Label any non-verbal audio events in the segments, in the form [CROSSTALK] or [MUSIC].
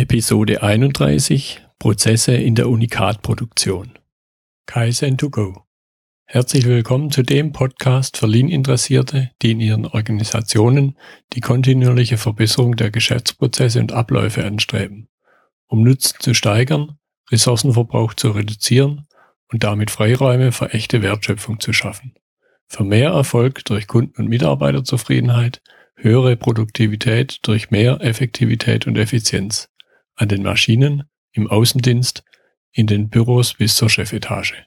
Episode 31 Prozesse in der Unikat-Produktion. Kaizen2Go. Herzlich willkommen zu dem Podcast für Lean-Interessierte, die in ihren Organisationen die kontinuierliche Verbesserung der Geschäftsprozesse und Abläufe anstreben, um Nutzen zu steigern, Ressourcenverbrauch zu reduzieren und damit Freiräume für echte Wertschöpfung zu schaffen. Für mehr Erfolg durch Kunden- und Mitarbeiterzufriedenheit, höhere Produktivität durch mehr Effektivität und Effizienz an den Maschinen, im Außendienst, in den Büros bis zur Chefetage.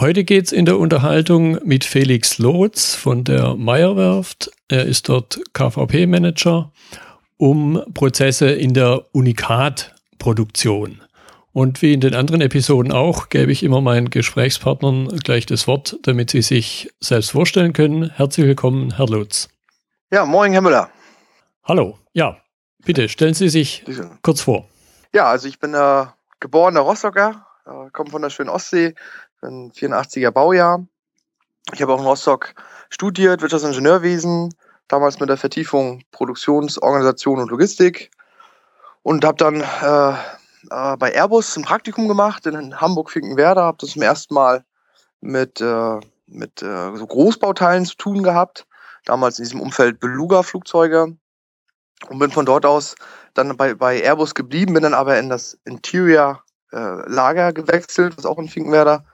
Heute geht's in der Unterhaltung mit Felix Lotz von der Meyerwerft. Er ist dort KVP-Manager um Prozesse in der Unikat-Produktion. Und wie in den anderen Episoden auch, gebe ich immer meinen Gesprächspartnern gleich das Wort, damit sie sich selbst vorstellen können. Herzlich willkommen, Herr Lutz. Ja, moin, Herr Müller. Hallo. Ja, bitte stellen Sie sich kurz vor. Ja, also ich bin äh, geborener Rostocker, äh, komme von der schönen Ostsee, bin 84er Baujahr. Ich habe auch in Rostock studiert, Wirtschaftsingenieurwesen, damals mit der Vertiefung Produktionsorganisation und Logistik und habe dann äh, äh, bei Airbus ein Praktikum gemacht in Hamburg-Finkenwerder, habe das zum ersten Mal mit, äh, mit äh, so Großbauteilen zu tun gehabt, damals in diesem Umfeld Beluga-Flugzeuge und bin von dort aus dann bei, bei Airbus geblieben, bin dann aber in das Interior äh, Lager gewechselt, was auch in Finkenwerder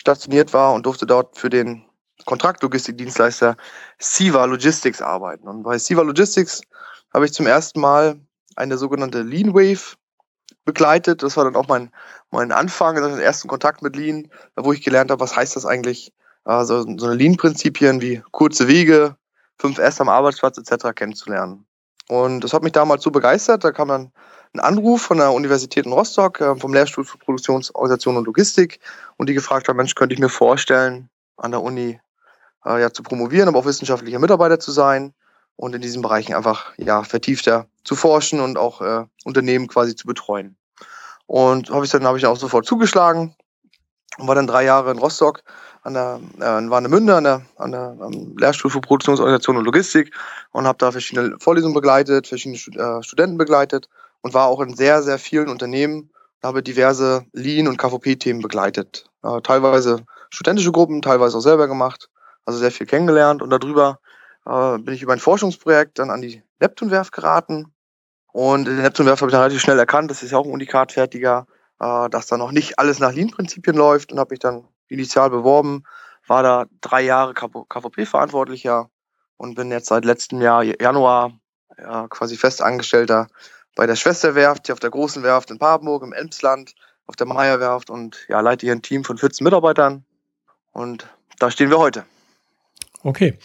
stationiert war und durfte dort für den Kontraktlogistikdienstleister Siva Logistics arbeiten. Und bei Siva Logistics habe ich zum ersten Mal eine sogenannte Lean Wave begleitet. Das war dann auch mein, mein Anfang, also den ersten Kontakt mit Lean, wo ich gelernt habe, was heißt das eigentlich, also so eine Lean-Prinzipien wie kurze Wege, 5S am Arbeitsplatz etc. kennenzulernen. Und das hat mich damals so begeistert. Da kam dann ein Anruf von der Universität in Rostock, äh, vom Lehrstuhl für Produktionsorganisation und Logistik. Und die gefragt haben, Mensch, könnte ich mir vorstellen, an der Uni äh, ja zu promovieren, aber auch wissenschaftlicher Mitarbeiter zu sein und in diesen Bereichen einfach ja vertiefter zu forschen und auch äh, Unternehmen quasi zu betreuen. Und habe ich dann habe ich auch sofort zugeschlagen und war dann drei Jahre in Rostock an der äh, in Warnemünde an der an der am Lehrstuhl für Produktionsorganisation und Logistik und habe da verschiedene Vorlesungen begleitet, verschiedene äh, Studenten begleitet und war auch in sehr sehr vielen Unternehmen, habe diverse Lean und KVP-Themen begleitet, äh, teilweise studentische Gruppen, teilweise auch selber gemacht, also sehr viel kennengelernt und darüber äh, bin ich über ein Forschungsprojekt dann an die Neptunwerft geraten und in der Neptunwerft habe ich dann relativ schnell erkannt, das ist ja auch ein Unikatfertiger, äh, dass da noch nicht alles nach Lean-Prinzipien läuft und habe mich dann initial beworben, war da drei Jahre KVP-Verantwortlicher und bin jetzt seit letztem Jahr Januar ja, quasi festangestellter bei der Schwesterwerft, hier auf der großen Werft in Papenburg im Elmsland, auf der Meierwerft und ja, leite hier ein Team von 14 Mitarbeitern und da stehen wir heute. Okay.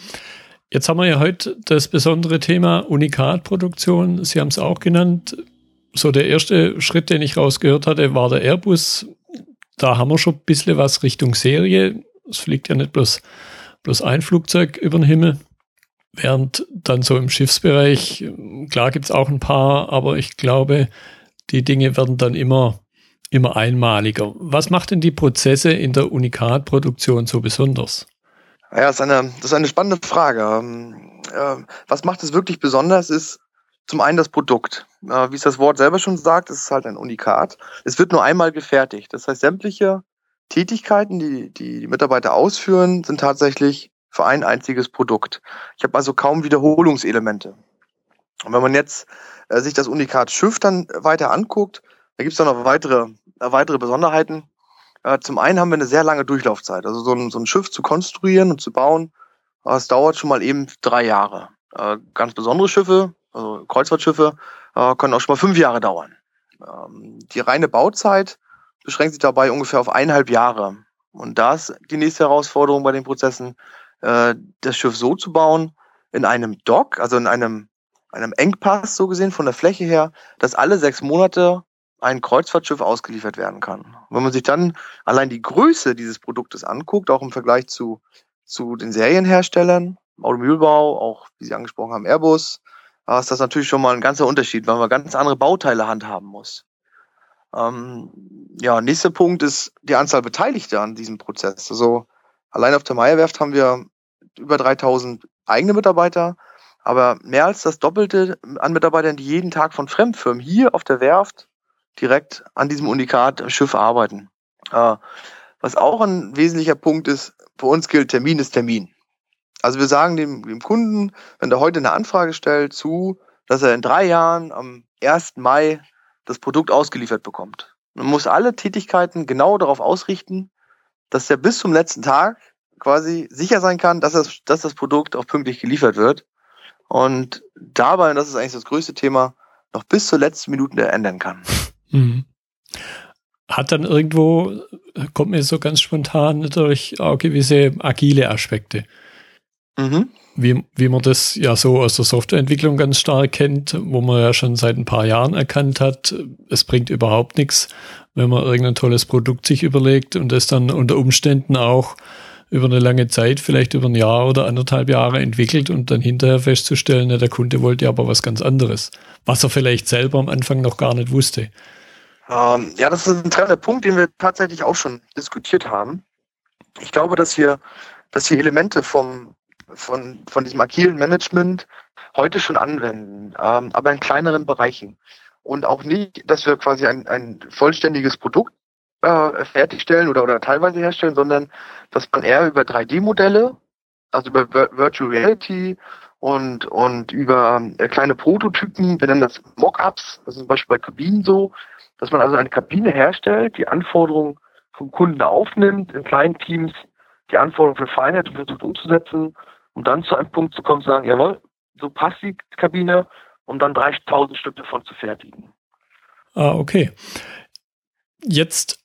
Jetzt haben wir ja heute das besondere Thema Unikatproduktion. Sie haben es auch genannt. So der erste Schritt, den ich rausgehört hatte, war der Airbus da haben wir schon ein bisschen was Richtung Serie. Es fliegt ja nicht bloß, bloß ein Flugzeug über den Himmel. Während dann so im Schiffsbereich, klar gibt's auch ein paar, aber ich glaube, die Dinge werden dann immer, immer einmaliger. Was macht denn die Prozesse in der Unikatproduktion so besonders? Ja, das ist eine, das ist eine spannende Frage. Ähm, äh, was macht es wirklich besonders, ist zum einen das Produkt. Äh, wie es das Wort selber schon sagt, es ist halt ein Unikat. Es wird nur einmal gefertigt. Das heißt, sämtliche Tätigkeiten, die die, die Mitarbeiter ausführen, sind tatsächlich für ein einziges Produkt. Ich habe also kaum Wiederholungselemente. Und wenn man jetzt äh, sich das Unikat Schiff dann weiter anguckt, da gibt es dann noch weitere, äh, weitere Besonderheiten. Äh, zum einen haben wir eine sehr lange Durchlaufzeit. Also so ein, so ein Schiff zu konstruieren und zu bauen, das dauert schon mal eben drei Jahre. Äh, ganz besondere Schiffe, also Kreuzfahrtschiffe, äh, können auch schon mal fünf Jahre dauern. Ähm, die reine Bauzeit beschränkt sich dabei ungefähr auf eineinhalb Jahre. Und da ist die nächste Herausforderung bei den Prozessen, äh, das Schiff so zu bauen, in einem Dock, also in einem, einem Engpass so gesehen von der Fläche her, dass alle sechs Monate ein Kreuzfahrtschiff ausgeliefert werden kann. wenn man sich dann allein die Größe dieses Produktes anguckt, auch im Vergleich zu, zu den Serienherstellern, Automobilbau, auch wie Sie angesprochen haben, Airbus, ist das natürlich schon mal ein ganzer Unterschied, weil man ganz andere Bauteile handhaben muss. Ähm, ja, nächster Punkt ist die Anzahl Beteiligter an diesem Prozess. Also allein auf der Meierwerft haben wir über 3000 eigene Mitarbeiter, aber mehr als das Doppelte an Mitarbeitern, die jeden Tag von Fremdfirmen hier auf der Werft direkt an diesem Unikat-Schiff arbeiten. Äh, was auch ein wesentlicher Punkt ist, für uns gilt Termin ist Termin. Also wir sagen dem, dem Kunden, wenn er heute eine Anfrage stellt, zu, dass er in drei Jahren am 1. Mai das Produkt ausgeliefert bekommt. Man muss alle Tätigkeiten genau darauf ausrichten, dass er bis zum letzten Tag quasi sicher sein kann, dass das, dass das Produkt auch pünktlich geliefert wird. Und dabei, und das ist eigentlich das größte Thema, noch bis zur letzten Minute ändern kann. Mhm. Hat dann irgendwo, kommt mir so ganz spontan natürlich auch gewisse agile Aspekte. Mhm. Wie, wie man das ja so aus der Softwareentwicklung ganz stark kennt, wo man ja schon seit ein paar Jahren erkannt hat, es bringt überhaupt nichts, wenn man irgendein tolles Produkt sich überlegt und es dann unter Umständen auch über eine lange Zeit, vielleicht über ein Jahr oder anderthalb Jahre entwickelt und dann hinterher festzustellen, ja, der Kunde wollte aber was ganz anderes, was er vielleicht selber am Anfang noch gar nicht wusste. Ähm, ja, das ist ein treffender Punkt, den wir tatsächlich auch schon diskutiert haben. Ich glaube, dass wir, dass wir Elemente vom, von, von diesem agilen Management heute schon anwenden, ähm, aber in kleineren Bereichen. Und auch nicht, dass wir quasi ein, ein vollständiges Produkt äh, fertigstellen oder, oder teilweise herstellen, sondern dass man eher über 3D-Modelle, also über Virtual Reality und, und über äh, kleine Prototypen, wir nennen das Mockups, das ist zum Beispiel bei Kabinen so, dass man also eine Kabine herstellt, die Anforderungen vom Kunden aufnimmt, in kleinen Teams die Anforderungen für Feinheit versucht umzusetzen um dann zu einem Punkt zu kommen und sagen, jawohl, so passt die Kabine, um dann 30.000 Stück davon zu fertigen. Ah, okay. Jetzt,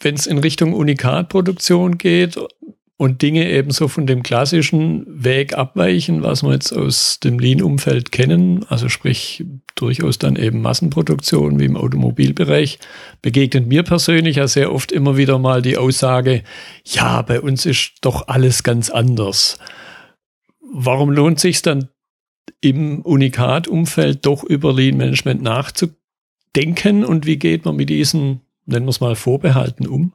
wenn es in Richtung Unikatproduktion geht und Dinge eben so von dem klassischen Weg abweichen, was wir jetzt aus dem Lean-Umfeld kennen, also sprich durchaus dann eben Massenproduktion wie im Automobilbereich, begegnet mir persönlich ja sehr oft immer wieder mal die Aussage, ja, bei uns ist doch alles ganz anders warum lohnt sich dann im Unikat-Umfeld doch über Lean Management nachzudenken und wie geht man mit diesen, nennen wir es mal, Vorbehalten um?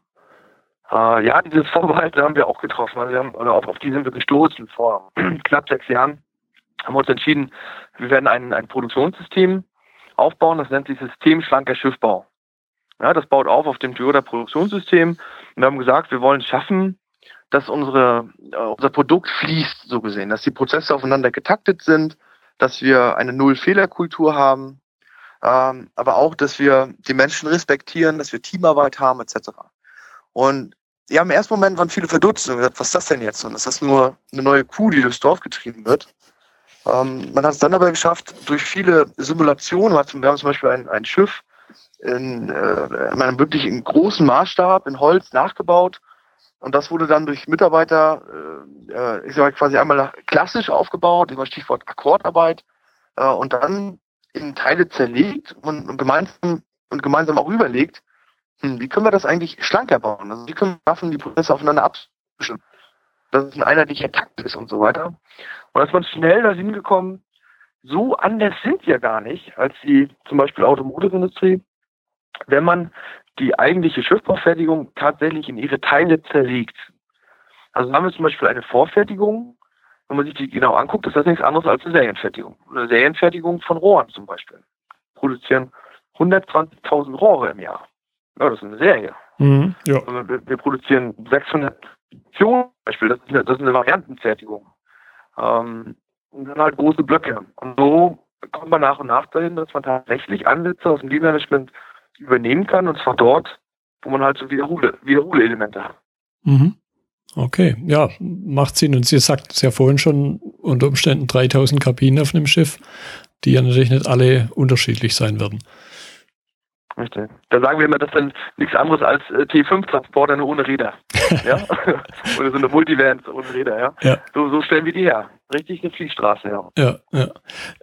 Äh, ja, dieses Vorbehalten haben wir auch getroffen. Also wir haben, oder auf, auf die sind wir gestoßen vor [CLEARS THROAT] knapp sechs Jahren. Haben wir uns entschieden, wir werden ein, ein Produktionssystem aufbauen, das nennt sich System schlanker Schiffbau. Ja, das baut auf auf dem Toyota Produktionssystem. Und wir haben gesagt, wir wollen schaffen, dass unsere, äh, unser Produkt fließt, so gesehen, dass die Prozesse aufeinander getaktet sind, dass wir eine Null-Fehler-Kultur haben, ähm, aber auch, dass wir die Menschen respektieren, dass wir Teamarbeit haben, etc. Und ja, im ersten Moment waren viele verdutzt und gesagt, was ist das denn jetzt? Und ist das nur eine neue Kuh, die durchs Dorf getrieben wird? Ähm, man hat es dann aber geschafft, durch viele Simulationen, wir haben zum Beispiel ein, ein Schiff in, äh, in einem wirklich in großen Maßstab in Holz nachgebaut und das wurde dann durch Mitarbeiter, äh, äh ich sage quasi einmal klassisch aufgebaut, immer Stichwort Akkordarbeit, äh, und dann in Teile zerlegt und, und, gemeinsam und gemeinsam auch überlegt, wie können wir das eigentlich schlanker bauen? Also wie können wir schaffen, die Prozesse aufeinander abzwischen, dass es ein einheitlicher Takt ist und so weiter. Und da ist man schnell dahin gekommen, so anders sind wir gar nicht als die zum Beispiel Automotive-Industrie, wenn man die eigentliche Schiffbaufertigung tatsächlich in ihre Teile zerlegt. Also haben wir zum Beispiel eine Vorfertigung, wenn man sich die genau anguckt, ist das nichts anderes als eine Serienfertigung. Eine Serienfertigung von Rohren zum Beispiel. Produzieren 120.000 Rohre im Jahr. Ja, das ist eine Serie. Mhm, ja. Also wir, wir, produzieren 600 Editionen zum Beispiel. Das ist eine, das ist eine Variantenfertigung. Ähm, und dann halt große Blöcke. Und so kommt man nach und nach dahin, dass man tatsächlich Ansätze aus dem Lean-Management übernehmen kann, und zwar dort, wo man halt so Wiederhole, Wiederhole-Elemente hat. Mhm. Okay, ja, macht Sinn. Und Sie sagt es ja vorhin schon, unter Umständen 3000 Kabinen auf einem Schiff, die ja natürlich nicht alle unterschiedlich sein werden. Richtig. Da sagen wir immer, das sind nichts anderes als äh, T5-Transporter nur ohne Räder. [LAUGHS] ja? [LAUGHS] Oder so eine Multivans ohne Räder, ja. ja. So, so stellen wir die her. Richtig eine Fließstraße, ja. Ja, ja.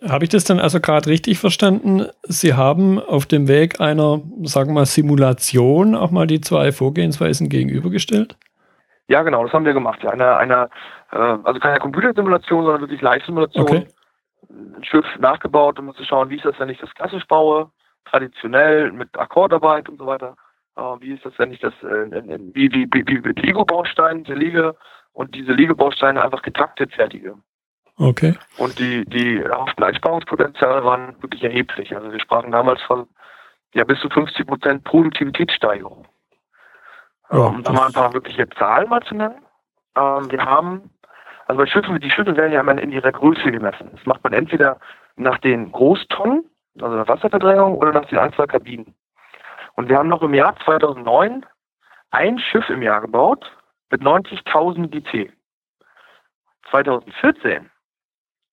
Habe ich das dann also gerade richtig verstanden? Sie haben auf dem Weg einer, sagen wir mal, Simulation auch mal die zwei Vorgehensweisen gegenübergestellt? Ja, genau, das haben wir gemacht. Ja. Eine, eine, äh, also keine Computersimulation, sondern wirklich Live-Simulation. Okay. Ein Schiff nachgebaut, um zu schauen, wie ist das, wenn ich das klassisch baue traditionell mit Akkordarbeit und so weiter. Äh, wie ist das, wenn ich das äh, wie, wie, wie, wie mit Lego-Bausteinen zerlege und diese Lego-Bausteine einfach getaktet fertige? Okay. Und die, die erhofften Einsparungspotenziale waren wirklich erheblich. Also wir sprachen damals von ja bis zu 50 Prozent Produktivitätssteigerung. Ja, um da mal ein paar wirkliche Zahlen mal zu nennen. Ähm, wir haben, also bei Schiffen, die Schiffe werden ja immer in ihrer Größe gemessen. Das macht man entweder nach den Großtonnen, also der Wasserverdrängung, oder nach den Anzahl Kabinen. Und wir haben noch im Jahr 2009 ein Schiff im Jahr gebaut mit 90.000 GT. 2014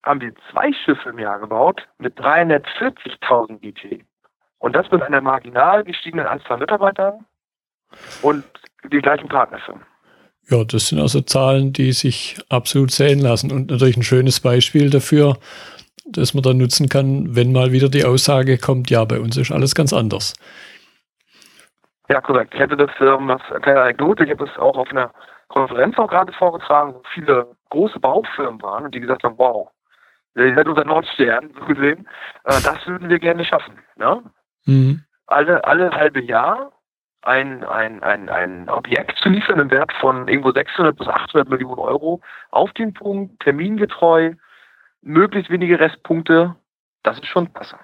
haben wir zwei Schiffe im Jahr gebaut mit 340.000 GT. Und das mit einer marginal gestiegenen Anzahl Mitarbeitern und die gleichen Partnerfirmen. Ja, das sind also Zahlen, die sich absolut sehen lassen und natürlich ein schönes Beispiel dafür, dass man da nutzen kann, wenn mal wieder die Aussage kommt, ja, bei uns ist alles ganz anders. Ja, korrekt. Ich hätte das, ähm, als kleine Anekdote, ich habe das auch auf einer Konferenz auch gerade vorgetragen, wo viele große Baufirmen waren und die gesagt haben, wow, ihr seid unser Nordstern, so gesehen, äh, das würden wir gerne schaffen. Ne? Mhm. Alle, alle halbe Jahr ein, ein, ein, ein Objekt zu liefern im Wert von irgendwo 600 bis 800 Millionen Euro auf den Punkt, termingetreu, möglichst wenige Restpunkte, das ist schon besser.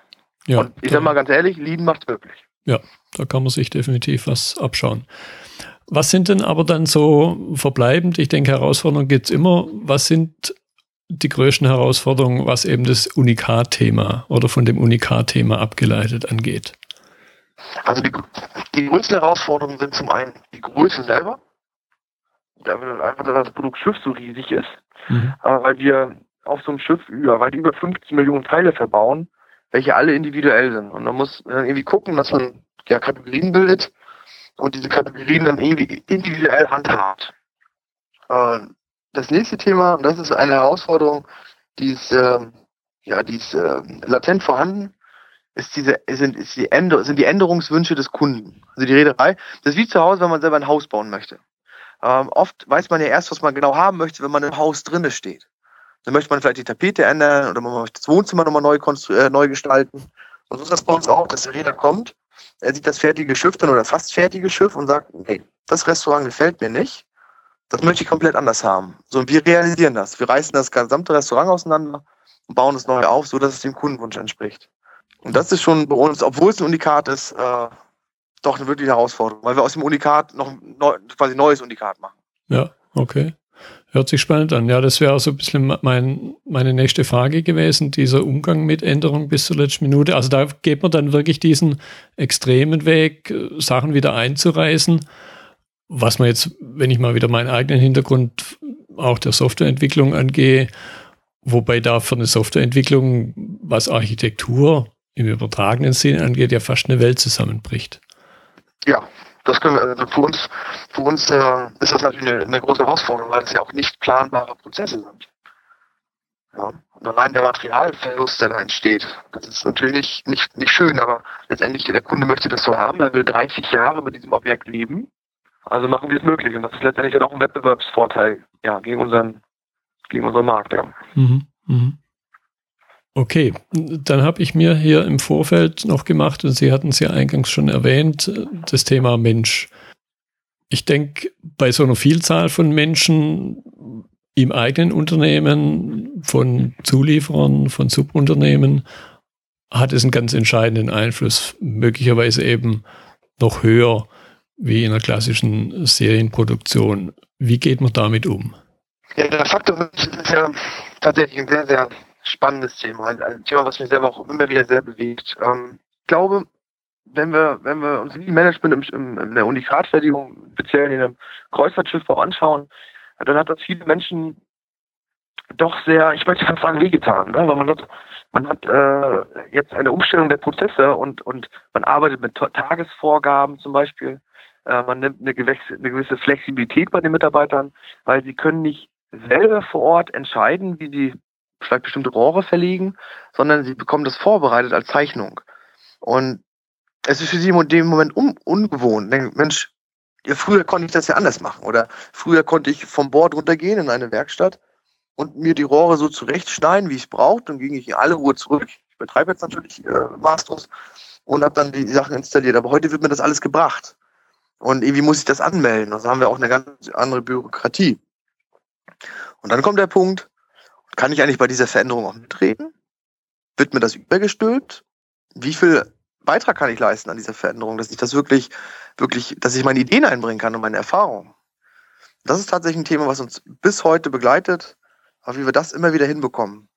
Ja, Und ich sag mal ganz ehrlich, Lean macht's möglich. Ja, da kann man sich definitiv was abschauen. Was sind denn aber dann so verbleibend? Ich denke, Herausforderungen gibt's immer. Was sind die größten Herausforderungen, was eben das Unikat-Thema oder von dem Unikat-Thema abgeleitet angeht? Also die, die größten Herausforderungen sind zum einen die Größe selber, einfach, dass das Produkt Schiff so riesig ist, mhm. aber weil wir auf so einem Schiff über, die über 50 Millionen Teile verbauen, welche alle individuell sind. Und man muss irgendwie gucken, dass man ja Kategorien bildet und diese Kategorien dann irgendwie individuell handhabt. Äh, das nächste Thema, und das ist eine Herausforderung, die ist, äh, ja, die ist äh, latent vorhanden, ist diese, sind, ist die Änder sind die Änderungswünsche des Kunden. Also die Reederei, das ist wie zu Hause, wenn man selber ein Haus bauen möchte. Ähm, oft weiß man ja erst, was man genau haben möchte, wenn man im Haus drinne steht. Dann möchte man vielleicht die Tapete ändern oder man möchte das Wohnzimmer nochmal neu, äh, neu gestalten. Und so ist das bei uns auch, dass der Räder kommt, er sieht das fertige Schiff dann oder fast fertige Schiff und sagt, hey, das Restaurant gefällt mir nicht. Das möchte ich komplett anders haben. So, und wir realisieren das. Wir reißen das gesamte Restaurant auseinander und bauen es neu auf, so dass es dem Kundenwunsch entspricht. Und das ist schon bei uns, obwohl es ein Unikat ist, äh, doch eine wirkliche Herausforderung, weil wir aus dem Unikat noch ein neu, quasi neues Unikat machen. Ja, okay. Hört sich spannend an. Ja, das wäre auch so ein bisschen mein, meine nächste Frage gewesen, dieser Umgang mit Änderungen bis zur letzten Minute. Also da geht man dann wirklich diesen extremen Weg, Sachen wieder einzureißen. Was man jetzt, wenn ich mal wieder meinen eigenen Hintergrund auch der Softwareentwicklung angehe, wobei da für eine Softwareentwicklung, was Architektur im übertragenen Sinn angeht, ja fast eine Welt zusammenbricht. Ja, das können wir, also für uns, für uns äh, ist das natürlich eine, eine große Herausforderung, weil es ja auch nicht planbare Prozesse sind. Ja. Und allein der Materialverlust, der da entsteht, das ist natürlich nicht, nicht schön, aber letztendlich der Kunde möchte das so haben, er will 30 Jahre mit diesem Objekt leben. Also machen wir es möglich. Und das ist letztendlich dann auch ein Wettbewerbsvorteil, ja, gegen unseren, gegen unseren Markt, ja. Mhm, mhm. Okay, dann habe ich mir hier im Vorfeld noch gemacht, und Sie hatten es ja eingangs schon erwähnt, das Thema Mensch. Ich denke, bei so einer Vielzahl von Menschen im eigenen Unternehmen, von Zulieferern, von Subunternehmen, hat es einen ganz entscheidenden Einfluss, möglicherweise eben noch höher wie in einer klassischen Serienproduktion. Wie geht man damit um? Ja, der Faktor ist ja tatsächlich ein sehr, sehr spannendes Thema, ein Thema, was mich selber auch immer wieder sehr bewegt. Ähm, ich glaube, wenn wir, wenn wir uns die Management im, im, in der Unikatfertigung, speziell in einem Kreuzfahrtschiffbau anschauen, dann hat das viele Menschen doch sehr, ich möchte fast sagen, wehgetan, ne? weil man hat, man hat äh, jetzt eine Umstellung der Prozesse und, und man arbeitet mit Tagesvorgaben zum Beispiel. Äh, man nimmt eine gewisse, eine gewisse Flexibilität bei den Mitarbeitern, weil sie können nicht selber vor Ort entscheiden, wie sie vielleicht bestimmte Rohre verlegen, sondern sie bekommen das vorbereitet als Zeichnung. Und es ist für sie in dem Moment un ungewohnt. Denken, Mensch, früher konnte ich das ja anders machen. Oder früher konnte ich vom Bord runtergehen in eine Werkstatt und mir die Rohre so zurechtschneiden, wie ich es brauche. Dann ging ich in alle Ruhe zurück. Ich betreibe jetzt natürlich äh, Masters und habe dann die Sachen installiert. Aber heute wird mir das alles gebracht. Und irgendwie muss ich das anmelden. Also haben wir auch eine ganz andere Bürokratie. Und dann kommt der Punkt, Kann ich eigentlich bei dieser Veränderung auch mitreden? Wird mir das übergestülpt? Wie viel Beitrag kann ich leisten an dieser Veränderung, dass ich das wirklich, wirklich, dass ich meine Ideen einbringen kann und meine Erfahrungen? Das ist tatsächlich ein Thema, was uns bis heute begleitet, aber wie wir das immer wieder hinbekommen.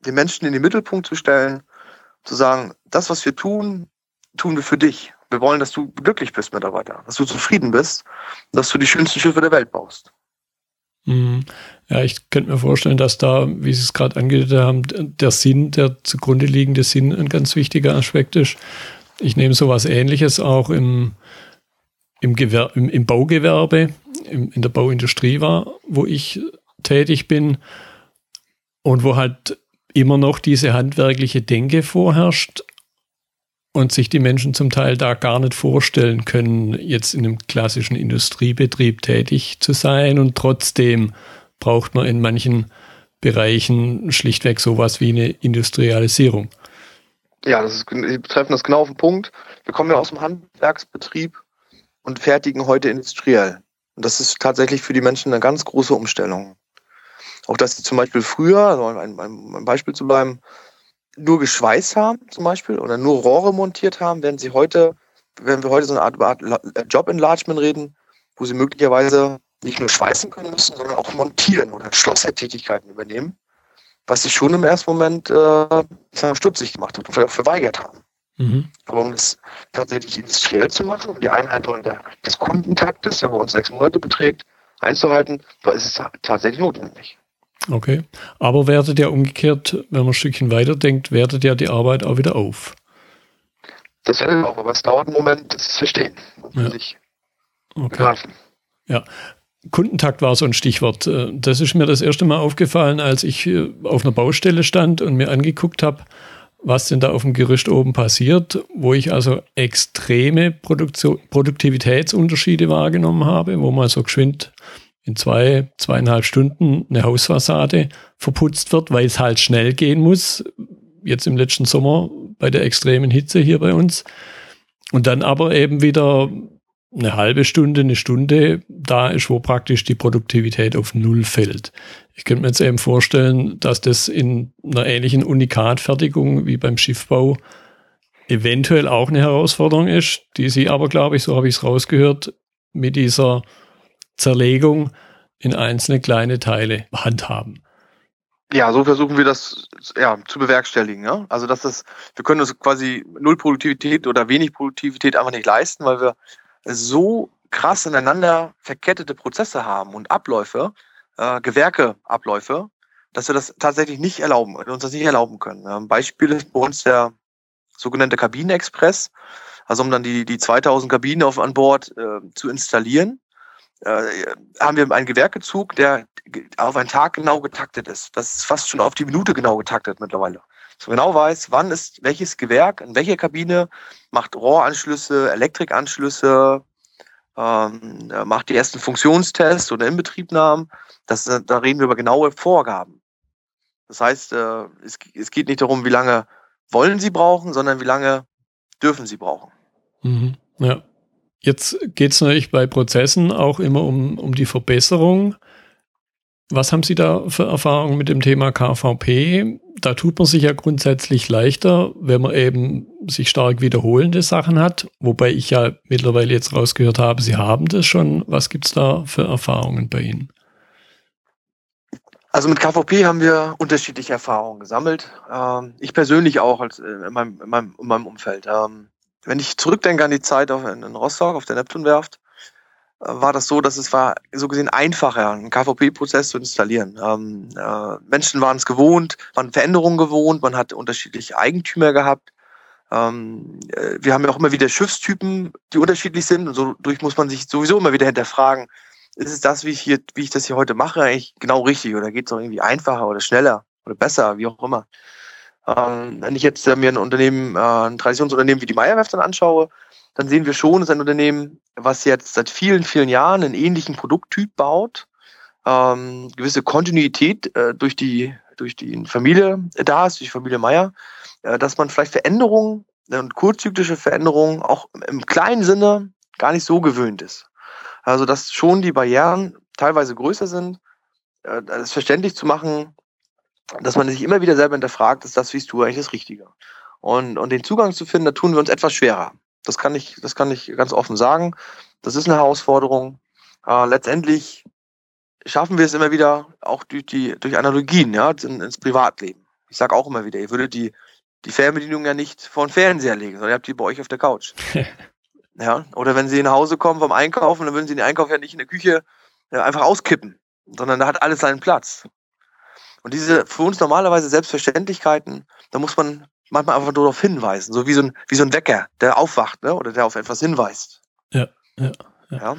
Den Menschen in den Mittelpunkt zu stellen, zu sagen, das, was wir tun, tun wir für dich. Wir wollen, dass du glücklich bist, Mitarbeiter, dass du zufrieden bist, dass du die schönsten Schiffe der Welt baust. Mhm. Ja, ich könnte mir vorstellen, dass da, wie Sie es gerade angedeutet haben, der Sinn, der zugrunde liegende Sinn ein ganz wichtiger Aspekt ist. Ich nehme sowas ähnliches auch im, im, Gewer im, im Baugewerbe, im, in der Bauindustrie war, wo ich tätig bin und wo halt immer noch diese handwerkliche Denke vorherrscht und sich die Menschen zum Teil da gar nicht vorstellen können, jetzt in einem klassischen Industriebetrieb tätig zu sein und trotzdem braucht man in manchen Bereichen schlichtweg sowas wie eine Industrialisierung. Ja, das ist, Sie betreffen das genau auf den Punkt. Wir kommen ja aus dem Handwerksbetrieb und fertigen heute industriell. Und das ist tatsächlich für die Menschen eine ganz große Umstellung. Auch dass sie zum Beispiel früher, also ein, ein, ein Beispiel zu bleiben, nur geschweißt haben zum Beispiel oder nur Rohre montiert haben, werden sie heute, wenn wir heute so eine Art, Art Job Enlargement reden, wo sie möglicherweise nicht nur schweißen können müssen, sondern auch montieren oder Schlossertätigkeiten übernehmen, was sie schon im ersten Moment äh, stutzig gemacht hat und vielleicht auch verweigert haben. Mhm. Aber um es tatsächlich industriell zu machen, um die Einhaltung der, des Kundentaktes, der bei uns sechs Monate beträgt, einzuhalten, da ist es tatsächlich notwendig. Okay. Aber wertet ja umgekehrt, wenn man ein Stückchen weiterdenkt, wertet ja die Arbeit auch wieder auf. Das hält auch, aber es dauert einen Moment, das zu verstehen. Ja. Sich okay. Begreifen. Ja. Kundentakt war so ein Stichwort. Äh, das ist mir das erste Mal aufgefallen, als ich äh, auf einer Baustelle stand und mir angeguckt habe, was denn da auf dem Gerüst oben passiert, wo ich also extreme Produktion, Produktivitätsunterschiede wahrgenommen habe, wo man so geschwind in zwei, zweieinhalb Stunden eine Hausfassade verputzt wird, weil es halt schnell gehen muss. Jetzt im letzten Sommer bei der extremen Hitze hier bei uns. Und dann aber eben wieder eine halbe Stunde, eine Stunde da ist, wo praktisch die Produktivität auf Null fällt. Ich könnte mir jetzt eben vorstellen, dass das in einer ähnlichen Unikatfertigung wie beim Schiffbau eventuell auch eine Herausforderung ist, die Sie aber, glaube ich, so habe ich es rausgehört, mit dieser Zerlegung in einzelne kleine Teile handhaben. Ja, so versuchen wir das ja, zu bewerkstelligen. Ja? Also dass das, wir können uns quasi null Produktivität oder wenig Produktivität einfach nicht leisten, weil wir so krass ineinander verkettete Prozesse haben und Abläufe, äh, Gewerkeabläufe, dass wir das tatsächlich nicht erlauben, uns das nicht erlauben können. Ein Beispiel ist bei uns der sogenannte Kabinenexpress. Also um dann die, die 2000 Kabinen auf, an Bord äh, zu installieren, haben wir einen Gewerkezug, der auf einen Tag genau getaktet ist. Das ist fast schon auf die Minute genau getaktet mittlerweile. So genau weiß, wann ist welches Gewerk, in welcher Kabine, macht Rohranschlüsse, Elektrikanschlüsse, ähm, macht die ersten Funktionstests oder Inbetriebnahmen. Das, da reden wir über genaue Vorgaben. Das heißt, äh, es, es geht nicht darum, wie lange wollen Sie brauchen, sondern wie lange dürfen Sie brauchen. Mhm. Ja. Jetzt geht es natürlich bei Prozessen auch immer um, um die Verbesserung. Was haben Sie da für Erfahrungen mit dem Thema KVP? Da tut man sich ja grundsätzlich leichter, wenn man eben sich stark wiederholende Sachen hat. Wobei ich ja mittlerweile jetzt rausgehört habe, Sie haben das schon. Was gibt es da für Erfahrungen bei Ihnen? Also mit KVP haben wir unterschiedliche Erfahrungen gesammelt. Ähm, ich persönlich auch als, äh, in, meinem, in, meinem, in meinem Umfeld. Wenn ich zurückdenke an die Zeit auf, in Rostock, auf der Neptunwerft, äh, war das so, dass es war so gesehen einfacher, einen KVP-Prozess zu installieren. Ähm, äh, Menschen waren es gewohnt, waren Veränderungen gewohnt, man hat unterschiedliche Eigentümer gehabt. Ähm, äh, wir haben ja auch immer wieder Schiffstypen, die unterschiedlich sind und so durch muss man sich sowieso immer wieder hinterfragen, ist es das, wie ich hier, wie ich das hier heute mache, eigentlich genau richtig oder geht es auch irgendwie einfacher oder schneller oder besser, wie auch immer. Ähm, wenn ich jetzt äh, mir ein Unternehmen, äh, ein Traditionsunternehmen wie die Meierwerft dann anschaue, dann sehen wir schon, es ist ein Unternehmen, was jetzt seit vielen, vielen Jahren einen ähnlichen Produkttyp baut, ähm, gewisse Kontinuität äh, durch die durch die Familie da ist, durch die Familie Meier, äh, dass man vielleicht Veränderungen äh, und kurzzyklische Veränderungen auch im kleinen Sinne gar nicht so gewöhnt ist. Also dass schon die Barrieren teilweise größer sind, äh, es verständlich zu machen, dass man sich immer wieder selber hinterfragt, ist das, wie du eigentlich das Richtige? Und, und den Zugang zu finden, da tun wir uns etwas schwerer. Das kann ich, das kann ich ganz offen sagen. Das ist eine Herausforderung. Äh, letztendlich schaffen wir es immer wieder auch durch die durch Analogien, ja, ins Privatleben. Ich sage auch immer wieder, ihr würdet die die Fernbedienung ja nicht vor den Fernseher legen, sondern ihr habt die bei euch auf der Couch. [LAUGHS] ja, oder wenn sie nach Hause kommen vom Einkaufen, dann würden sie den Einkauf ja nicht in der Küche ja, einfach auskippen, sondern da hat alles seinen Platz. Und diese für uns normalerweise Selbstverständlichkeiten, da muss man manchmal einfach nur darauf hinweisen, so wie so ein, wie so ein Wecker, der aufwacht, ne? oder der auf etwas hinweist. Ja, ja, ja. ja.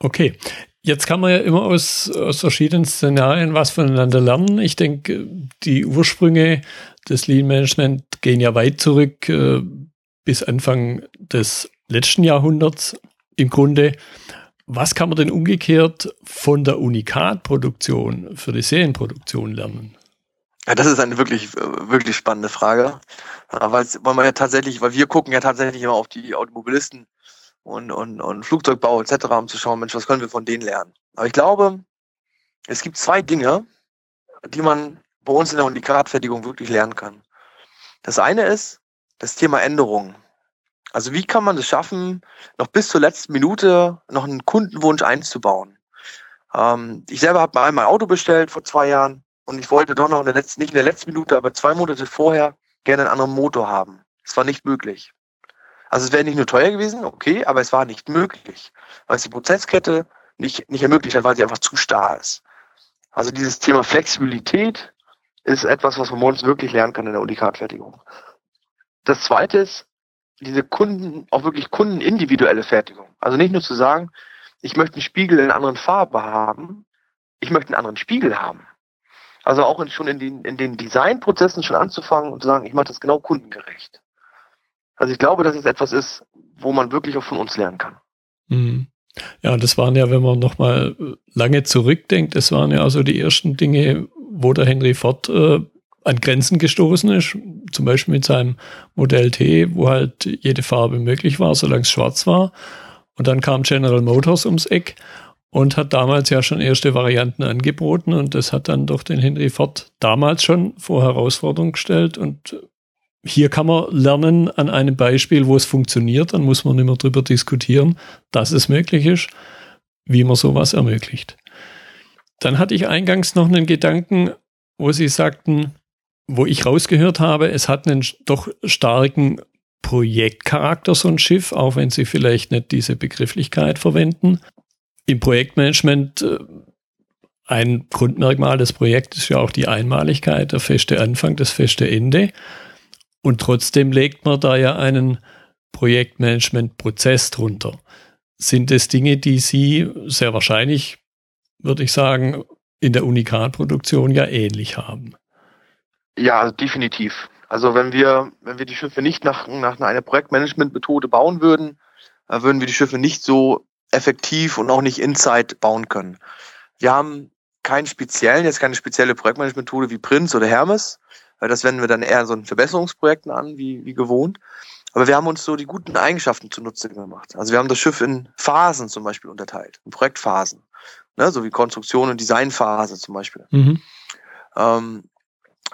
Okay. Jetzt kann man ja immer aus, aus verschiedenen Szenarien was voneinander lernen. Ich denke, die Ursprünge des Lean Management gehen ja weit zurück äh, bis Anfang des letzten Jahrhunderts im Grunde. Was kann man denn umgekehrt von der Unikat-Produktion für die Serienproduktion lernen? Ja, das ist eine wirklich, wirklich spannende Frage. Weil, weil man ja tatsächlich, weil wir gucken ja tatsächlich immer auf die Automobilisten und, und, und Flugzeugbau etc., um zu schauen, Mensch, was können wir von denen lernen? Aber ich glaube, es gibt zwei Dinge, die man bei uns in der Unikatfertigung wirklich lernen kann. Das eine ist das Thema Änderungen. Also wie kann man es schaffen, noch bis zur letzten Minute noch einen Kundenwunsch einzubauen? Ähm, ich selber habe mal einmal Auto bestellt vor zwei Jahren und ich wollte doch noch in der letzten, nicht in der letzten Minute, aber zwei Monate vorher gerne einen anderen Motor haben. Es war nicht möglich. Also es wäre nicht nur teuer gewesen, okay, aber es war nicht möglich, weil es die Prozesskette nicht, nicht ermöglicht hat, weil sie einfach zu starr ist. Also dieses Thema Flexibilität ist etwas, was man morgens wirklich lernen kann in der Unikatfertigung. Das zweite ist, diese Kunden, auch wirklich kundenindividuelle Fertigung. Also nicht nur zu sagen, ich möchte einen Spiegel in einer anderen Farbe haben, ich möchte einen anderen Spiegel haben. Also auch in, schon in den, in den Designprozessen schon anzufangen und zu sagen, ich mache das genau kundengerecht. Also ich glaube, dass es etwas ist, wo man wirklich auch von uns lernen kann. Mhm. Ja, das waren ja, wenn man nochmal lange zurückdenkt, das waren ja also die ersten Dinge, wo der Henry Ford äh, an Grenzen gestoßen ist, zum Beispiel mit seinem Modell T, wo halt jede Farbe möglich war, solange es schwarz war. Und dann kam General Motors ums Eck und hat damals ja schon erste Varianten angeboten und das hat dann doch den Henry Ford damals schon vor Herausforderungen gestellt und hier kann man lernen an einem Beispiel, wo es funktioniert, dann muss man nicht mehr drüber diskutieren, dass es möglich ist, wie man sowas ermöglicht. Dann hatte ich eingangs noch einen Gedanken, wo Sie sagten, wo ich rausgehört habe, es hat einen doch starken Projektcharakter, so ein Schiff, auch wenn Sie vielleicht nicht diese Begrifflichkeit verwenden. Im Projektmanagement äh, ein Grundmerkmal des Projekts ist ja auch die Einmaligkeit, der feste Anfang, das feste Ende. Und trotzdem legt man da ja einen Projektmanagement-Prozess drunter. Sind es Dinge, die Sie sehr wahrscheinlich würde ich sagen, in der Unikat-Produktion ja ähnlich haben. Ja, definitiv. Also wenn wir, wenn wir die Schiffe nicht nach, nach einer Projektmanagement-Methode bauen würden, äh, würden wir die Schiffe nicht so effektiv und auch nicht inside bauen können. Wir haben keinen speziellen, jetzt keine spezielle Projektmanagement-Methode wie Prince oder Hermes, weil das wenden wir dann eher so in Verbesserungsprojekten an, wie, wie gewohnt. Aber wir haben uns so die guten Eigenschaften zunutze gemacht. Also wir haben das Schiff in Phasen zum Beispiel unterteilt, in Projektphasen ne, so wie Konstruktion und Designphase zum Beispiel. Mhm. Ähm,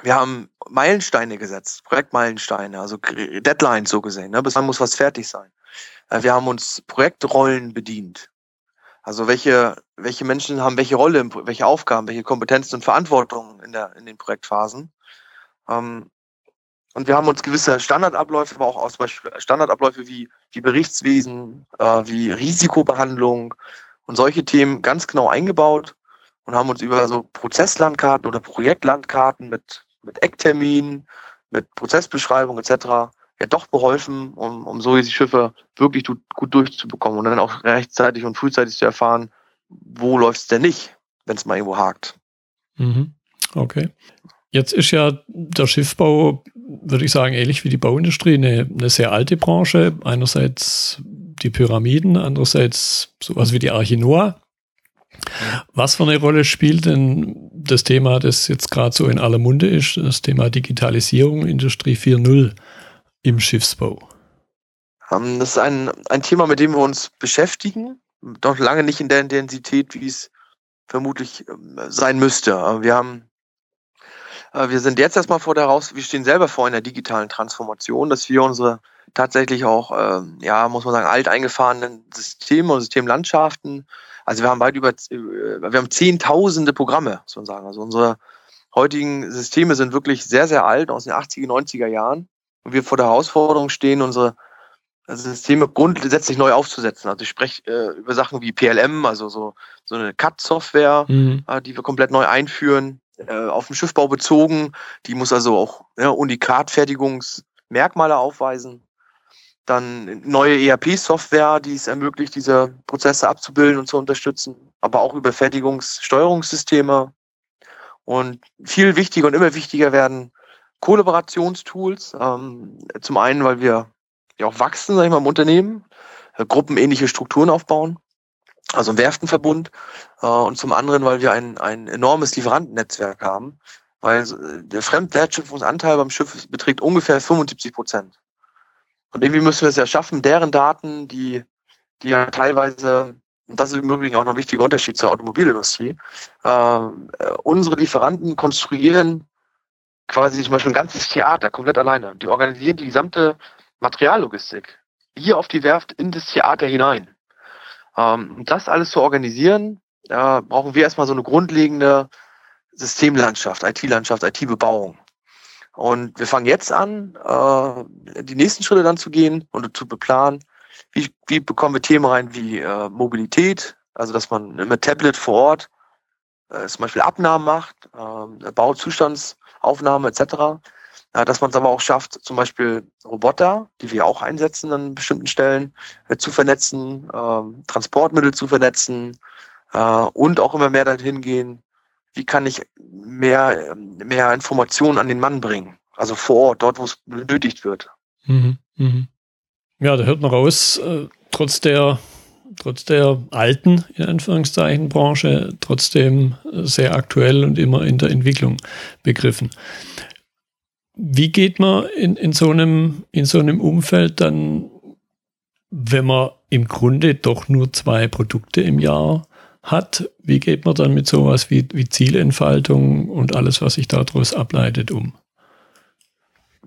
wir haben Meilensteine gesetzt, Projektmeilensteine, also Deadlines so gesehen. Ne? Bis wann muss was fertig sein. Äh, wir haben uns Projektrollen bedient. Also welche, welche Menschen haben welche Rolle, welche Aufgaben, welche Kompetenzen und Verantwortung in, der, in den Projektphasen. Ähm, und wir haben uns gewisse Standardabläufe, aber auch aus Beispiel Standardabläufe wie, wie Berichtswesen, äh, wie Risikobehandlung, und solche Themen ganz genau eingebaut und haben uns über so Prozesslandkarten oder Projektlandkarten mit, mit Eckterminen, mit Prozessbeschreibung etc. ja doch beholfen, um, um so diese Schiffe wirklich gut, gut durchzubekommen und dann auch rechtzeitig und frühzeitig zu erfahren, wo läuft es denn nicht, wenn es mal irgendwo hakt. Mhm. Okay. Jetzt ist ja der Schiffbau, würde ich sagen, ähnlich wie die Bauindustrie, eine, eine sehr alte Branche. Einerseits die Pyramiden, andererseits sowas wie die Arche Noah. Was für eine Rolle spielt denn das Thema, das jetzt gerade so in aller Munde ist, das Thema Digitalisierung, Industrie 4.0 im Schiffsbau? Ähm, das ist ein, ein Thema, mit dem wir uns beschäftigen, doch lange nicht in der Intensität, wie es vermutlich ähm, sein müsste. Wir haben Äh, wir sind jetzt erstmal vor der Heraus, wir stehen selber vor einer digitalen Transformation, dass wir unsere tatsächlich auch, äh, ja, muss man sagen, alt eingefahrenen Systeme und Systemlandschaften, also wir haben weit über, äh, wir haben zehntausende Programme, muss man sagen. Also unsere heutigen Systeme sind wirklich sehr, sehr alt, aus den 80er, 90er Jahren. Und wir vor der Herausforderung stehen, unsere Systeme grundsätzlich neu aufzusetzen. Also ich spreche äh, über Sachen wie PLM, also so, so eine CAD-Software, mhm. äh, die wir komplett neu einführen, äh, auf den Schiffbau bezogen. Die muss also auch ja, Unikat-Fertigungsmerkmale aufweisen. Dann neue ERP-Software, die es ermöglicht, diese Prozesse abzubilden und zu unterstützen, aber auch über Fertigungssteuerungssysteme. Und viel wichtiger und immer wichtiger werden Kollaborationstools. Ähm, zum einen, weil wir ja auch wachsen, sag ich mal, im Unternehmen, äh, gruppenähnliche Strukturen aufbauen, also ein Werftenverbund. Äh, und zum anderen, weil wir ein, ein enormes Lieferantennetzwerk haben, weil äh, der Fremdwertschöpfungsanteil beim Schiff beträgt ungefähr 75 Prozent. Und irgendwie müssen wir es ja schaffen, deren Daten, die, die ja teilweise, und das ist im Übrigen auch noch ein wichtiger Unterschied zur Automobilindustrie, äh, unsere Lieferanten konstruieren quasi zum Beispiel ein ganzes Theater komplett alleine. Die organisieren die gesamte Materiallogistik hier auf die Werft in das Theater hinein. Ähm, das alles zu organisieren, äh, brauchen wir erstmal so eine grundlegende Systemlandschaft, IT-Landschaft, IT-Bebauung. Und wir fangen jetzt an, äh, die nächsten Schritte dann zu gehen und zu beplanen, wie, wie bekommen wir Themen rein wie äh, Mobilität, also dass man mit Tablet vor Ort äh, zum Beispiel Abnahmen macht, äh, Bauzustandsaufnahme etc. Äh, dass man es aber auch schafft, zum Beispiel Roboter, die wir auch einsetzen an bestimmten Stellen, äh, zu vernetzen, äh, Transportmittel zu vernetzen äh, und auch immer mehr dahin gehen, wie kann ich mehr, mehr Informationen an den Mann bringen, also vor Ort, dort, wo es benötigt wird. Mhm, mhm. Ja, da hört man raus, äh, trotz der trotz der alten, in Anführungszeichen, Branche, trotzdem sehr aktuell und immer in der Entwicklung begriffen. Wie geht man in, in, so einem, in so einem Umfeld dann, wenn man im Grunde doch nur zwei Produkte im Jahr hat, wie geht man dann mit sowas wie, wie Zielentfaltung und alles, was sich daraus ableitet, um?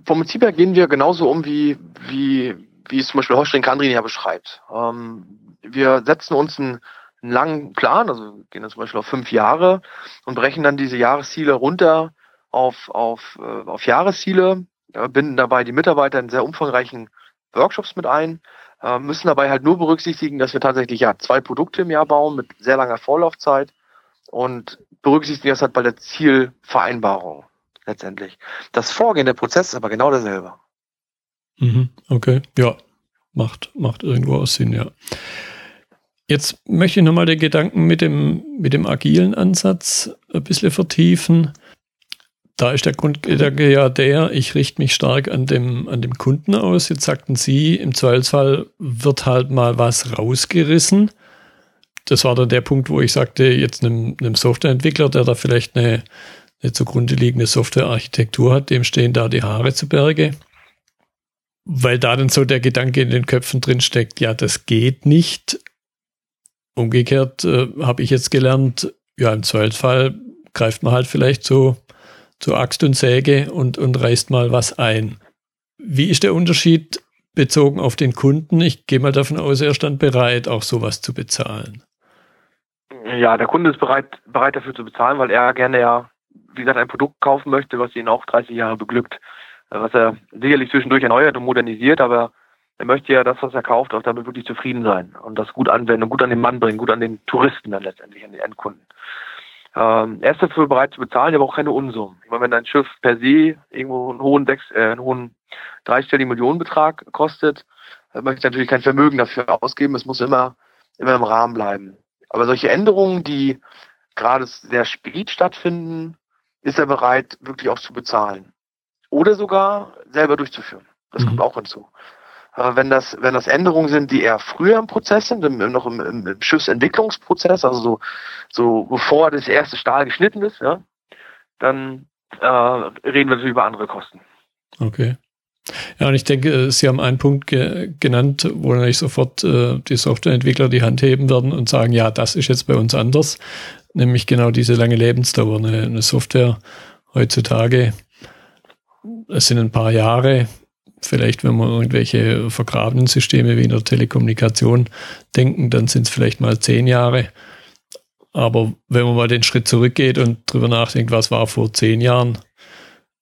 Vom Prinzip her gehen wir genauso um, wie, wie, wie es zum Beispiel Horst Kandrin ja beschreibt. Ähm, wir setzen uns einen, einen langen Plan, also gehen dann zum Beispiel auf fünf Jahre und brechen dann diese Jahresziele runter auf, auf, äh, auf Jahresziele, äh, binden dabei die Mitarbeiter in sehr umfangreichen Workshops mit ein, äh, müssen dabei halt nur berücksichtigen, dass wir tatsächlich ja zwei Produkte im Jahr bauen mit sehr langer Vorlaufzeit und berücksichtigen das halt bei der Zielvereinbarung letztendlich. Das Vorgehen, der Prozess ist aber genau derselbe. Mhm, okay, ja, macht, macht irgendwo aus Sinn, ja. Jetzt möchte ich nochmal den Gedanken mit dem, mit dem agilen Ansatz ein bisschen vertiefen. Da ist der Grundgedanke ja der, ich richte mich stark an dem, an dem Kunden aus. Jetzt sagten Sie, im Zweifelsfall wird halt mal was rausgerissen. Das war dann der Punkt, wo ich sagte, jetzt einem, einem Softwareentwickler, der da vielleicht eine, eine zugrunde liegende Softwarearchitektur hat, dem stehen da die Haare zu Berge. Weil da dann so der Gedanke in den Köpfen drin steckt, ja, das geht nicht. Umgekehrt äh, habe ich jetzt gelernt, ja, im Zweifelsfall greift man halt vielleicht so zu Axt und Säge und, und reißt mal was ein. Wie ist der Unterschied bezogen auf den Kunden? Ich gehe mal davon aus, er stand bereit, auch sowas zu bezahlen. Ja, der Kunde ist bereit, bereit dafür zu bezahlen, weil er gerne ja, wie gesagt, ein Produkt kaufen möchte, was ihn auch 30 Jahre beglückt. Was er sicherlich zwischendurch erneuert und modernisiert, aber er möchte ja das, was er kauft, auch damit wirklich zufrieden sein und das gut anwenden und gut an den Mann bringen, gut an den Touristen dann letztendlich, an den Endkunden. Ähm, er ist dafür bereit zu bezahlen, aber auch keine Unsummen. Ich meine, wenn ein Schiff per se irgendwo einen hohen, sechs, äh, einen hohen dreistelligen Millionenbetrag kostet, dann möchte ich natürlich kein Vermögen dafür ausgeben. Es muss immer, immer im Rahmen bleiben. Aber solche Änderungen, die gerade sehr spät stattfinden, ist er bereit, wirklich auch zu bezahlen. Oder sogar selber durchzuführen. Das mhm. kommt auch hinzu. Aber wenn das, wenn das Änderungen sind, die eher früher im Prozess sind, im, noch im, im Schiffsentwicklungsprozess, also so, so bevor das erste Stahl geschnitten ist, ja, dann äh, reden wir natürlich über andere Kosten. Okay. Ja, und ich denke, Sie haben einen Punkt ge genannt, wo natürlich sofort äh, die Softwareentwickler die Hand heben werden und sagen, ja, das ist jetzt bei uns anders, nämlich genau diese lange Lebensdauer. Eine, eine Software heutzutage, es sind ein paar Jahre, vielleicht wenn wir irgendwelche vergrabenen Systeme wie in der Telekommunikation denken, dann sind es vielleicht mal zehn Jahre. Aber wenn man mal den Schritt zurückgeht und drüber nachdenkt, was war vor zehn Jahren,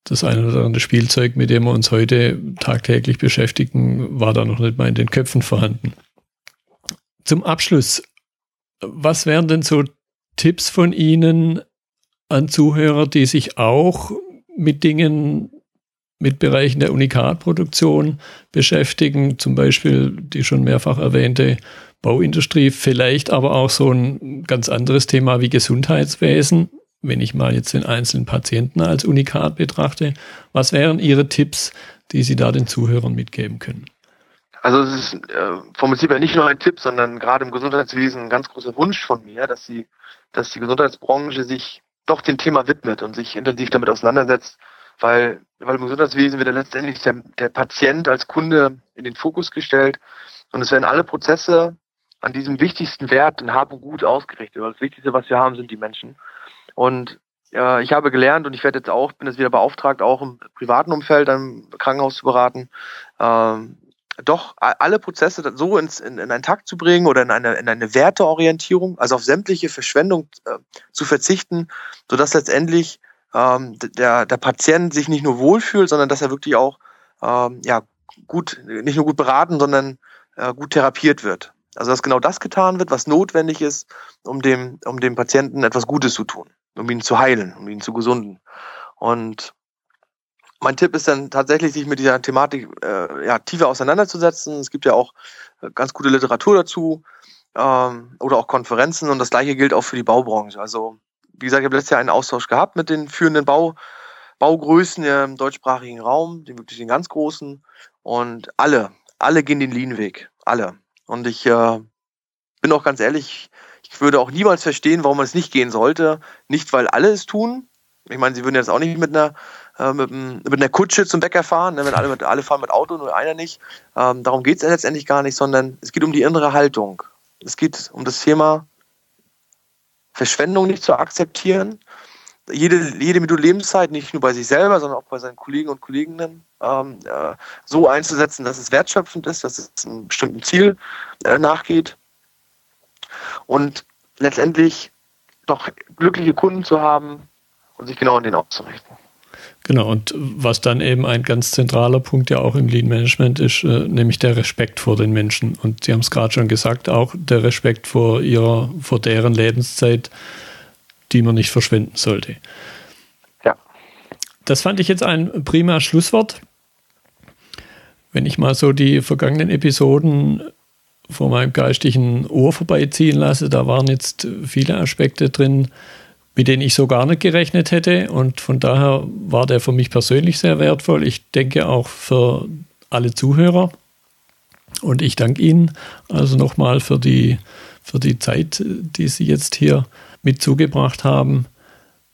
das eine oder andere Spielzeug, mit dem wir uns heute tagtäglich beschäftigen, war da noch nicht mal in den Köpfen vorhanden. Zum Abschluss, was wären denn so Tipps von Ihnen an Zuhörer, die sich auch mit Dingen, mit Bereichen der Unikatproduktion beschäftigen, zum Beispiel die schon mehrfach erwähnte Bauindustrie, vielleicht aber auch so ein ganz anderes Thema wie Gesundheitswesen, wenn ich mal jetzt den einzelnen Patienten als Unikat betrachte. Was wären Ihre Tipps, die Sie da den Zuhörern mitgeben können? Also es ist äh, vom Prinzip her nicht nur ein Tipp, sondern gerade im Gesundheitswesen ein ganz großer Wunsch von mir, dass sie, dass die Gesundheitsbranche sich doch dem Thema widmet und sich intensiv damit auseinandersetzt, weil, weil im Gesundheitswesen wird ja letztendlich der, der Patient als Kunde in den Fokus gestellt und es werden alle Prozesse an diesem wichtigsten Wert in Hab und Gut ausgerichtet. Das Wichtigste, was wir haben, sind die Menschen. Und äh, ich habe gelernt und ich werde jetzt auch, bin jetzt wieder beauftragt, auch im privaten Umfeld, im Krankenhaus zu beraten, ähm, doch alle Prozesse so ins, in, in einen Takt zu bringen oder in eine, in eine Werteorientierung, also auf sämtliche Verschwendung äh, zu verzichten, sodass letztendlich ähm, der, der Patient sich nicht nur wohlfühlt, sondern dass er wirklich auch ähm, ja, gut, nicht nur gut beraten, sondern äh, gut therapiert wird. Also dass genau das getan wird, was notwendig ist, um dem, um dem Patienten etwas Gutes zu tun um ihn zu heilen, um ihn zu gesunden. Und mein Tipp ist dann tatsächlich, sich mit dieser Thematik äh, ja, tiefer auseinanderzusetzen. Es gibt ja auch äh, ganz gute Literatur dazu ähm, oder auch Konferenzen und das gleiche gilt auch für die Baubranche. Also wie gesagt, ich habe letztes Jahr einen Austausch gehabt mit den führenden Bau, Baugrößen im deutschsprachigen Raum, den wirklich den ganz großen und alle, alle gehen den Lean-Weg, alle. Und ich äh, bin auch ganz ehrlich, ich würde auch niemals verstehen, warum man es nicht gehen sollte. Nicht, weil alle es tun. Ich meine, sie würden jetzt auch nicht mit einer, äh, mit, einer Kutsche zum Bäcker fahren, ne? wenn alle, mit, alle fahren mit Auto, nur einer nicht. Ähm, darum geht es letztendlich gar nicht, sondern es geht um die innere Haltung. Es geht um das Thema Verschwendung nicht zu akzeptieren. Jede, jede Minute Lebenszeit, nicht nur bei sich selber, sondern auch bei seinen Kollegen und Kolleginnen, ähm, äh, so einzusetzen, dass es wertschöpfend ist, dass es einem bestimmten Ziel äh, nachgeht und letztendlich doch glückliche Kunden zu haben und sich genau an den auszurichten. Genau, und was dann eben ein ganz zentraler Punkt ja auch im Lean Management ist, äh, nämlich der Respekt vor den Menschen. Und Sie haben es gerade schon gesagt, auch der Respekt vor ihrer, vor deren Lebenszeit, die man nicht verschwenden sollte. Ja. Das fand ich jetzt ein prima Schlusswort. Wenn ich mal so die vergangenen Episoden vor meinem geistigen Ohr vorbeiziehen lasse. Da waren jetzt viele Aspekte drin, mit denen ich so gar nicht gerechnet hätte. Und von daher war der für mich persönlich sehr wertvoll. Ich denke auch für alle Zuhörer. Und ich danke Ihnen also nochmal für die, für die Zeit, die Sie jetzt hier mit zugebracht haben.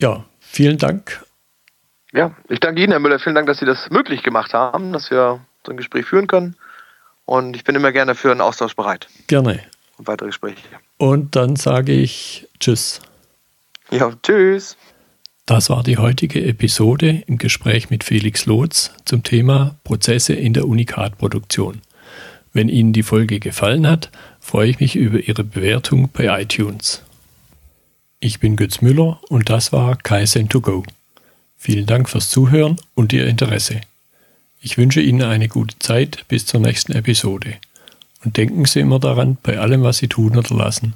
Ja, vielen Dank. Ja, ich danke Ihnen, Herr Müller. Vielen Dank, dass Sie das möglich gemacht haben, dass wir so ein Gespräch führen können. Und ich bin immer gerne für einen Austausch bereit. Gerne. Und weitere Gespräche. Und dann sage ich Tschüss. Ja, Tschüss. Das war die heutige Episode im Gespräch mit Felix Lotz zum Thema Prozesse in der Unikatproduktion. Wenn Ihnen die Folge gefallen hat, freue ich mich über Ihre Bewertung bei iTunes. Ich bin Götz Müller und das war Kaizen2Go. Vielen Dank fürs Zuhören und Ihr Interesse. Ich wünsche Ihnen eine gute Zeit bis zur nächsten Episode. Und denken Sie immer daran, bei allem, was Sie tun oder lassen,